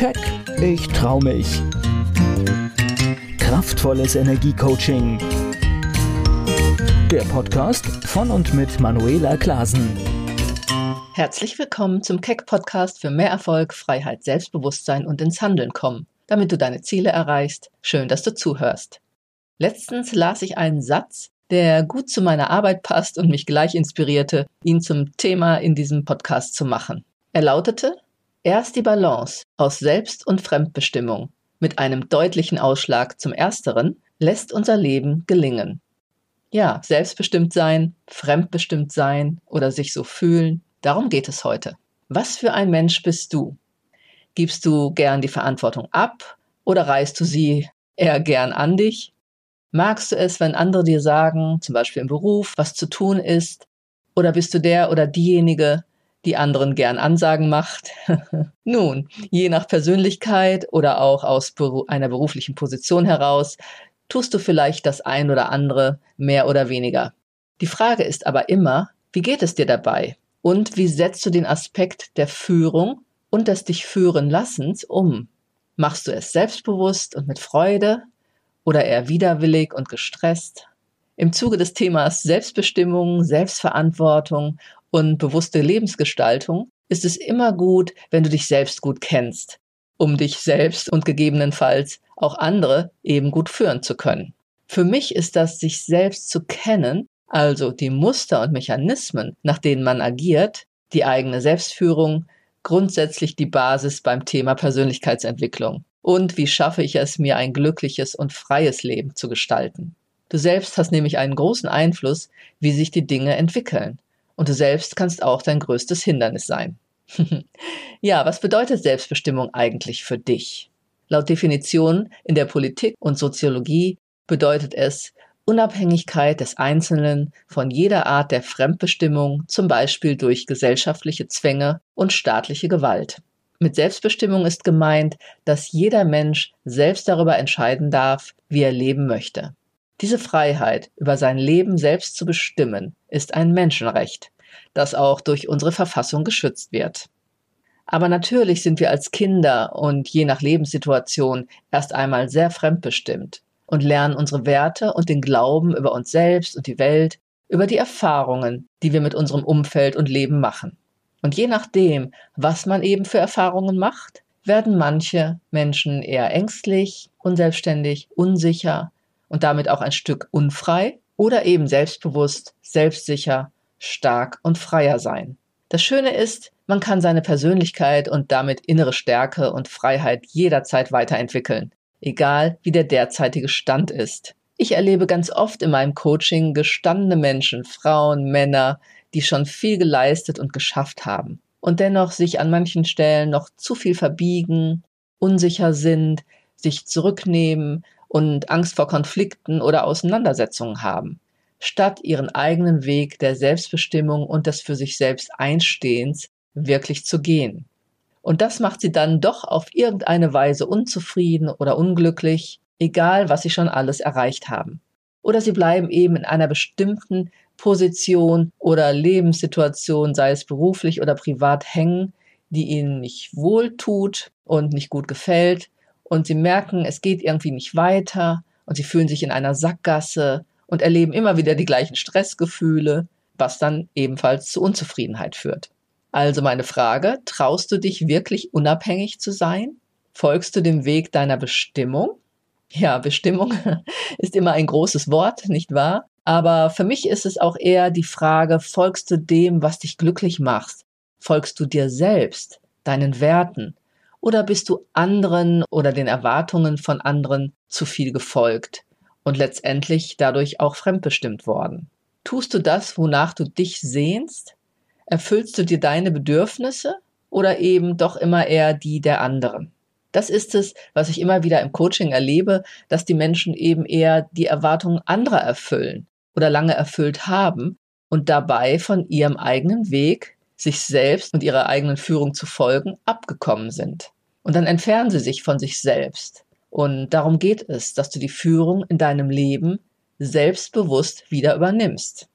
Keck, ich trau mich. Kraftvolles Energiecoaching. Der Podcast von und mit Manuela Klasen. Herzlich willkommen zum Keck Podcast für mehr Erfolg, Freiheit, Selbstbewusstsein und ins Handeln kommen, damit du deine Ziele erreichst. Schön, dass du zuhörst. Letztens las ich einen Satz, der gut zu meiner Arbeit passt und mich gleich inspirierte, ihn zum Thema in diesem Podcast zu machen. Er lautete, erst die Balance aus Selbst- und Fremdbestimmung mit einem deutlichen Ausschlag zum Ersteren lässt unser Leben gelingen. Ja, selbstbestimmt sein, fremdbestimmt sein oder sich so fühlen, darum geht es heute. Was für ein Mensch bist du? Gibst du gern die Verantwortung ab oder reißt du sie eher gern an dich? Magst du es, wenn andere dir sagen, zum Beispiel im Beruf, was zu tun ist? Oder bist du der oder diejenige, die anderen gern Ansagen macht? Nun, je nach Persönlichkeit oder auch aus einer beruflichen Position heraus, tust du vielleicht das ein oder andere mehr oder weniger. Die Frage ist aber immer, wie geht es dir dabei? Und wie setzt du den Aspekt der Führung und des dich führen Lassens um? Machst du es selbstbewusst und mit Freude oder eher widerwillig und gestresst? Im Zuge des Themas Selbstbestimmung, Selbstverantwortung und bewusste Lebensgestaltung ist es immer gut, wenn du dich selbst gut kennst, um dich selbst und gegebenenfalls auch andere eben gut führen zu können. Für mich ist das, sich selbst zu kennen, also die Muster und Mechanismen, nach denen man agiert, die eigene Selbstführung, grundsätzlich die Basis beim Thema Persönlichkeitsentwicklung. Und wie schaffe ich es, mir ein glückliches und freies Leben zu gestalten? Du selbst hast nämlich einen großen Einfluss, wie sich die Dinge entwickeln. Und du selbst kannst auch dein größtes Hindernis sein. ja, was bedeutet Selbstbestimmung eigentlich für dich? Laut Definition in der Politik und Soziologie bedeutet es, Unabhängigkeit des Einzelnen von jeder Art der Fremdbestimmung, zum Beispiel durch gesellschaftliche Zwänge und staatliche Gewalt. Mit Selbstbestimmung ist gemeint, dass jeder Mensch selbst darüber entscheiden darf, wie er leben möchte. Diese Freiheit, über sein Leben selbst zu bestimmen, ist ein Menschenrecht, das auch durch unsere Verfassung geschützt wird. Aber natürlich sind wir als Kinder und je nach Lebenssituation erst einmal sehr fremdbestimmt und lernen unsere Werte und den Glauben über uns selbst und die Welt, über die Erfahrungen, die wir mit unserem Umfeld und Leben machen. Und je nachdem, was man eben für Erfahrungen macht, werden manche Menschen eher ängstlich, unselbstständig, unsicher und damit auch ein Stück unfrei oder eben selbstbewusst, selbstsicher, stark und freier sein. Das Schöne ist, man kann seine Persönlichkeit und damit innere Stärke und Freiheit jederzeit weiterentwickeln, egal wie der derzeitige Stand ist. Ich erlebe ganz oft in meinem Coaching gestandene Menschen, Frauen, Männer, die schon viel geleistet und geschafft haben und dennoch sich an manchen Stellen noch zu viel verbiegen, unsicher sind, sich zurücknehmen und Angst vor Konflikten oder Auseinandersetzungen haben, statt ihren eigenen Weg der Selbstbestimmung und des für sich selbst Einstehens wirklich zu gehen. Und das macht sie dann doch auf irgendeine Weise unzufrieden oder unglücklich, egal was sie schon alles erreicht haben. Oder sie bleiben eben in einer bestimmten Position oder Lebenssituation, sei es beruflich oder privat, hängen, die ihnen nicht wohl tut und nicht gut gefällt. Und sie merken, es geht irgendwie nicht weiter und sie fühlen sich in einer Sackgasse und erleben immer wieder die gleichen Stressgefühle, was dann ebenfalls zu Unzufriedenheit führt. Also meine Frage, traust du dich wirklich unabhängig zu sein? Folgst du dem Weg deiner Bestimmung? Ja, Bestimmung ist immer ein großes Wort, nicht wahr? Aber für mich ist es auch eher die Frage, folgst du dem, was dich glücklich macht? Folgst du dir selbst, deinen Werten? Oder bist du anderen oder den Erwartungen von anderen zu viel gefolgt und letztendlich dadurch auch fremdbestimmt worden? Tust du das, wonach du dich sehnst? Erfüllst du dir deine Bedürfnisse oder eben doch immer eher die der anderen? Das ist es, was ich immer wieder im Coaching erlebe, dass die Menschen eben eher die Erwartungen anderer erfüllen oder lange erfüllt haben und dabei von ihrem eigenen Weg, sich selbst und ihrer eigenen Führung zu folgen, abgekommen sind. Und dann entfernen sie sich von sich selbst. Und darum geht es, dass du die Führung in deinem Leben selbstbewusst wieder übernimmst.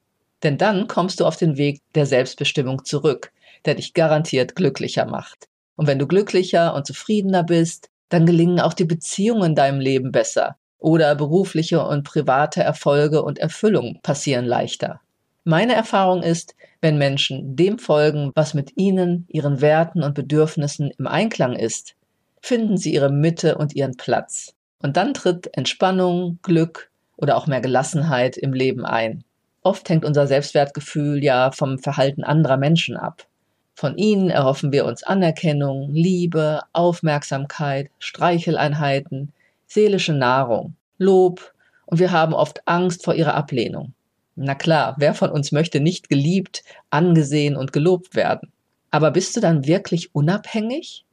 Denn dann kommst du auf den Weg der Selbstbestimmung zurück, der dich garantiert glücklicher macht. Und wenn du glücklicher und zufriedener bist, dann gelingen auch die Beziehungen in deinem Leben besser oder berufliche und private Erfolge und Erfüllung passieren leichter. Meine Erfahrung ist, wenn Menschen dem folgen, was mit ihnen, ihren Werten und Bedürfnissen im Einklang ist, finden sie ihre Mitte und ihren Platz. Und dann tritt Entspannung, Glück oder auch mehr Gelassenheit im Leben ein. Oft hängt unser Selbstwertgefühl ja vom Verhalten anderer Menschen ab. Von ihnen erhoffen wir uns Anerkennung, Liebe, Aufmerksamkeit, Streicheleinheiten, seelische Nahrung, Lob und wir haben oft Angst vor ihrer Ablehnung. Na klar, wer von uns möchte nicht geliebt, angesehen und gelobt werden? Aber bist du dann wirklich unabhängig?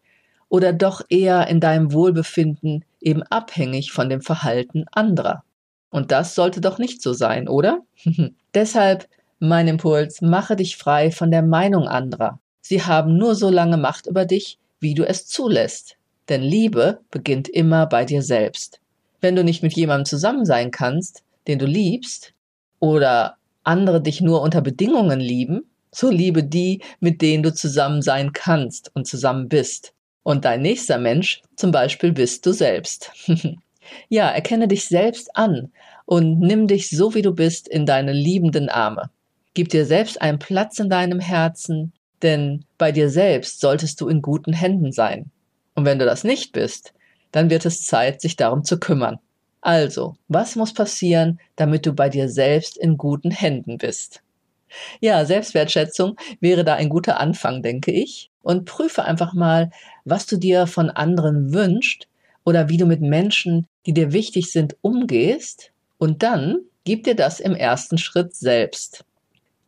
Oder doch eher in deinem Wohlbefinden eben abhängig von dem Verhalten anderer? Und das sollte doch nicht so sein, oder? Deshalb mein Impuls, mache dich frei von der Meinung anderer. Sie haben nur so lange Macht über dich, wie du es zulässt. Denn Liebe beginnt immer bei dir selbst. Wenn du nicht mit jemandem zusammen sein kannst, den du liebst, oder andere dich nur unter Bedingungen lieben, so liebe die, mit denen du zusammen sein kannst und zusammen bist. Und dein nächster Mensch zum Beispiel bist du selbst. ja, erkenne dich selbst an und nimm dich so wie du bist in deine liebenden Arme. Gib dir selbst einen Platz in deinem Herzen, denn bei dir selbst solltest du in guten Händen sein. Und wenn du das nicht bist, dann wird es Zeit, sich darum zu kümmern. Also, was muss passieren, damit du bei dir selbst in guten Händen bist? Ja, Selbstwertschätzung wäre da ein guter Anfang, denke ich. Und prüfe einfach mal, was du dir von anderen wünschst oder wie du mit Menschen, die dir wichtig sind, umgehst. Und dann gib dir das im ersten Schritt selbst.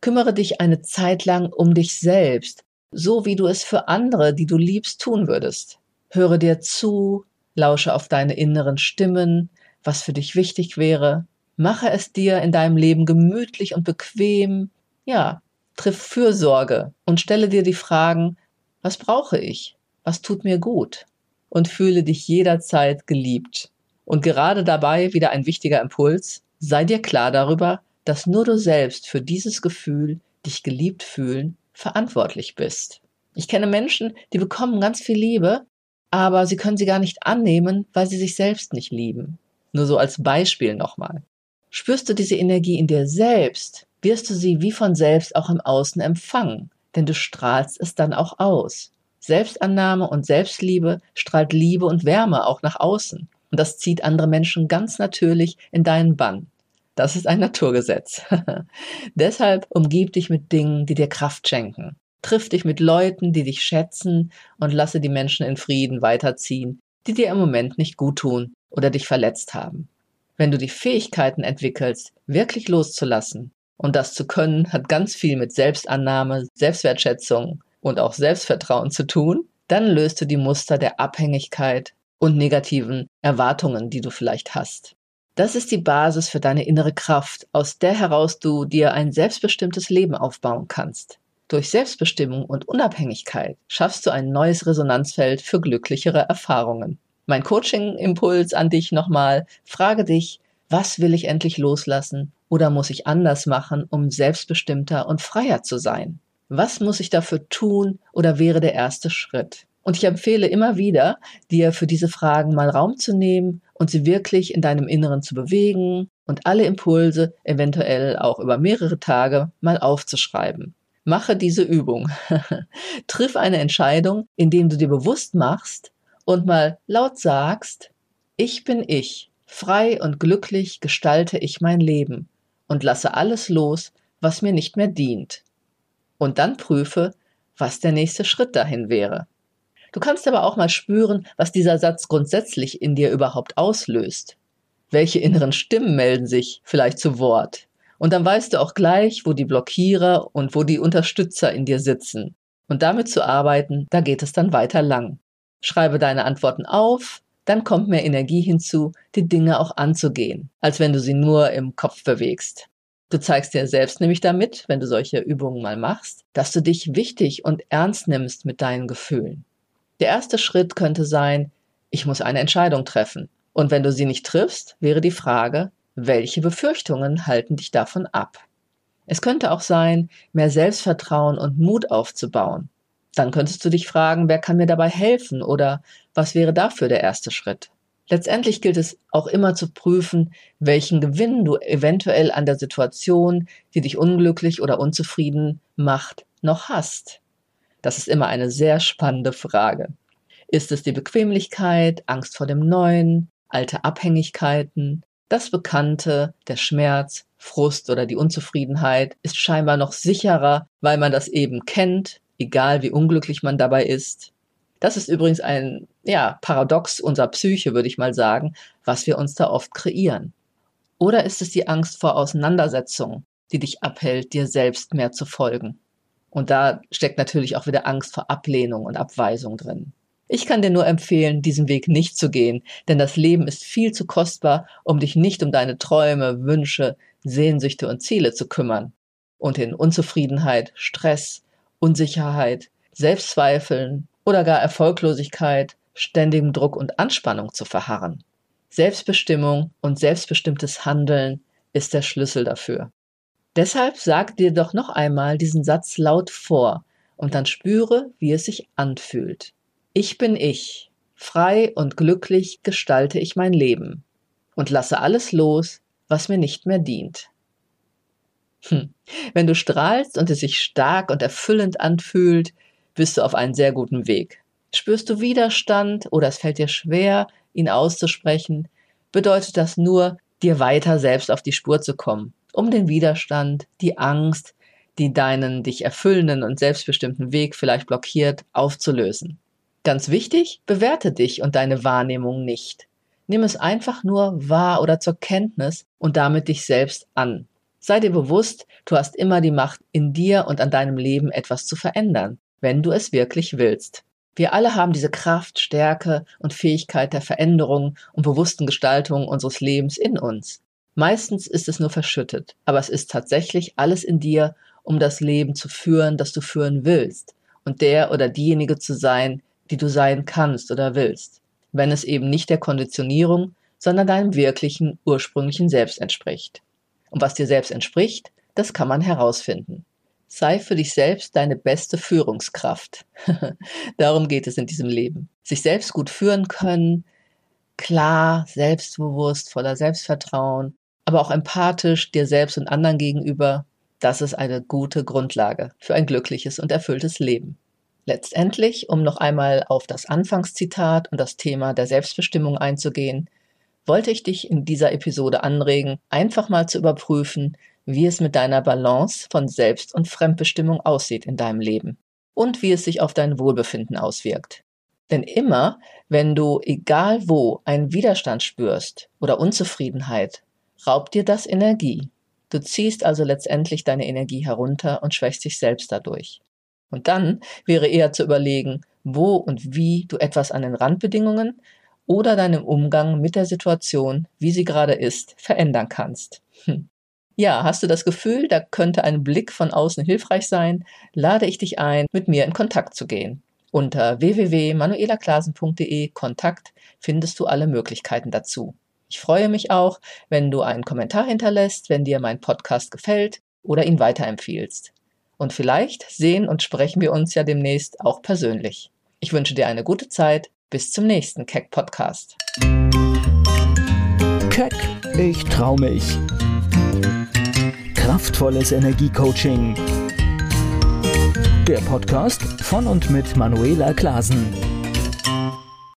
Kümmere dich eine Zeit lang um dich selbst, so wie du es für andere, die du liebst, tun würdest. Höre dir zu, lausche auf deine inneren Stimmen, was für dich wichtig wäre. Mache es dir in deinem Leben gemütlich und bequem. Ja, triff Fürsorge und stelle dir die Fragen, was brauche ich? Was tut mir gut? Und fühle dich jederzeit geliebt. Und gerade dabei wieder ein wichtiger Impuls, sei dir klar darüber, dass nur du selbst für dieses Gefühl, dich geliebt fühlen, verantwortlich bist. Ich kenne Menschen, die bekommen ganz viel Liebe, aber sie können sie gar nicht annehmen, weil sie sich selbst nicht lieben. Nur so als Beispiel nochmal. Spürst du diese Energie in dir selbst, wirst du sie wie von selbst auch im Außen empfangen, denn du strahlst es dann auch aus. Selbstannahme und Selbstliebe strahlt Liebe und Wärme auch nach außen. Und das zieht andere Menschen ganz natürlich in deinen Bann. Das ist ein Naturgesetz. Deshalb umgib dich mit Dingen, die dir Kraft schenken. Triff dich mit Leuten, die dich schätzen und lasse die Menschen in Frieden weiterziehen, die dir im Moment nicht gut tun oder dich verletzt haben. Wenn du die Fähigkeiten entwickelst, wirklich loszulassen, und das zu können, hat ganz viel mit Selbstannahme, Selbstwertschätzung und auch Selbstvertrauen zu tun, dann löst du die Muster der Abhängigkeit und negativen Erwartungen, die du vielleicht hast. Das ist die Basis für deine innere Kraft, aus der heraus du dir ein selbstbestimmtes Leben aufbauen kannst. Durch Selbstbestimmung und Unabhängigkeit schaffst du ein neues Resonanzfeld für glücklichere Erfahrungen. Mein Coaching-Impuls an dich nochmal. Frage dich, was will ich endlich loslassen oder muss ich anders machen, um selbstbestimmter und freier zu sein? Was muss ich dafür tun oder wäre der erste Schritt? Und ich empfehle immer wieder, dir für diese Fragen mal Raum zu nehmen und sie wirklich in deinem Inneren zu bewegen und alle Impulse eventuell auch über mehrere Tage mal aufzuschreiben. Mache diese Übung. Triff eine Entscheidung, indem du dir bewusst machst und mal laut sagst, ich bin ich, frei und glücklich gestalte ich mein Leben und lasse alles los, was mir nicht mehr dient. Und dann prüfe, was der nächste Schritt dahin wäre. Du kannst aber auch mal spüren, was dieser Satz grundsätzlich in dir überhaupt auslöst. Welche inneren Stimmen melden sich vielleicht zu Wort? Und dann weißt du auch gleich, wo die Blockierer und wo die Unterstützer in dir sitzen. Und damit zu arbeiten, da geht es dann weiter lang. Schreibe deine Antworten auf, dann kommt mehr Energie hinzu, die Dinge auch anzugehen, als wenn du sie nur im Kopf bewegst. Du zeigst dir selbst nämlich damit, wenn du solche Übungen mal machst, dass du dich wichtig und ernst nimmst mit deinen Gefühlen. Der erste Schritt könnte sein, ich muss eine Entscheidung treffen. Und wenn du sie nicht triffst, wäre die Frage, welche Befürchtungen halten dich davon ab? Es könnte auch sein, mehr Selbstvertrauen und Mut aufzubauen. Dann könntest du dich fragen, wer kann mir dabei helfen oder was wäre dafür der erste Schritt? Letztendlich gilt es auch immer zu prüfen, welchen Gewinn du eventuell an der Situation, die dich unglücklich oder unzufrieden macht, noch hast. Das ist immer eine sehr spannende Frage. Ist es die Bequemlichkeit, Angst vor dem Neuen, alte Abhängigkeiten, das Bekannte, der Schmerz, Frust oder die Unzufriedenheit ist scheinbar noch sicherer, weil man das eben kennt, egal wie unglücklich man dabei ist. Das ist übrigens ein ja, Paradox unserer Psyche, würde ich mal sagen, was wir uns da oft kreieren. Oder ist es die Angst vor Auseinandersetzung, die dich abhält, dir selbst mehr zu folgen? Und da steckt natürlich auch wieder Angst vor Ablehnung und Abweisung drin. Ich kann dir nur empfehlen, diesen Weg nicht zu gehen, denn das Leben ist viel zu kostbar, um dich nicht um deine Träume, Wünsche, Sehnsüchte und Ziele zu kümmern und in Unzufriedenheit, Stress, Unsicherheit, Selbstzweifeln oder gar Erfolglosigkeit, ständigem Druck und Anspannung zu verharren. Selbstbestimmung und selbstbestimmtes Handeln ist der Schlüssel dafür. Deshalb sag dir doch noch einmal diesen Satz laut vor und dann spüre, wie es sich anfühlt. Ich bin ich. Frei und glücklich gestalte ich mein Leben und lasse alles los, was mir nicht mehr dient. Hm. Wenn du strahlst und es sich stark und erfüllend anfühlt, bist du auf einem sehr guten Weg. Spürst du Widerstand oder es fällt dir schwer, ihn auszusprechen, bedeutet das nur, dir weiter selbst auf die Spur zu kommen, um den Widerstand, die Angst, die deinen dich erfüllenden und selbstbestimmten Weg vielleicht blockiert, aufzulösen. Ganz wichtig, bewerte dich und deine Wahrnehmung nicht. Nimm es einfach nur wahr oder zur Kenntnis und damit dich selbst an. Sei dir bewusst, du hast immer die Macht, in dir und an deinem Leben etwas zu verändern, wenn du es wirklich willst. Wir alle haben diese Kraft, Stärke und Fähigkeit der Veränderung und bewussten Gestaltung unseres Lebens in uns. Meistens ist es nur verschüttet, aber es ist tatsächlich alles in dir, um das Leben zu führen, das du führen willst und der oder diejenige zu sein, die du sein kannst oder willst, wenn es eben nicht der Konditionierung, sondern deinem wirklichen, ursprünglichen Selbst entspricht. Und was dir selbst entspricht, das kann man herausfinden. Sei für dich selbst deine beste Führungskraft. Darum geht es in diesem Leben. Sich selbst gut führen können, klar, selbstbewusst, voller Selbstvertrauen, aber auch empathisch dir selbst und anderen gegenüber, das ist eine gute Grundlage für ein glückliches und erfülltes Leben. Letztendlich, um noch einmal auf das Anfangszitat und das Thema der Selbstbestimmung einzugehen, wollte ich dich in dieser Episode anregen, einfach mal zu überprüfen, wie es mit deiner Balance von Selbst- und Fremdbestimmung aussieht in deinem Leben und wie es sich auf dein Wohlbefinden auswirkt. Denn immer, wenn du egal wo einen Widerstand spürst oder Unzufriedenheit, raubt dir das Energie. Du ziehst also letztendlich deine Energie herunter und schwächst dich selbst dadurch. Und dann wäre eher zu überlegen, wo und wie du etwas an den Randbedingungen oder deinem Umgang mit der Situation, wie sie gerade ist, verändern kannst. Hm. Ja, hast du das Gefühl, da könnte ein Blick von außen hilfreich sein, lade ich dich ein, mit mir in Kontakt zu gehen. Unter www.manuelaklasen.de Kontakt findest du alle Möglichkeiten dazu. Ich freue mich auch, wenn du einen Kommentar hinterlässt, wenn dir mein Podcast gefällt oder ihn weiterempfiehlst. Und vielleicht sehen und sprechen wir uns ja demnächst auch persönlich. Ich wünsche dir eine gute Zeit. Bis zum nächsten Keck Podcast. Keck, ich trau mich. Kraftvolles Energiecoaching. Der Podcast von und mit Manuela Klasen.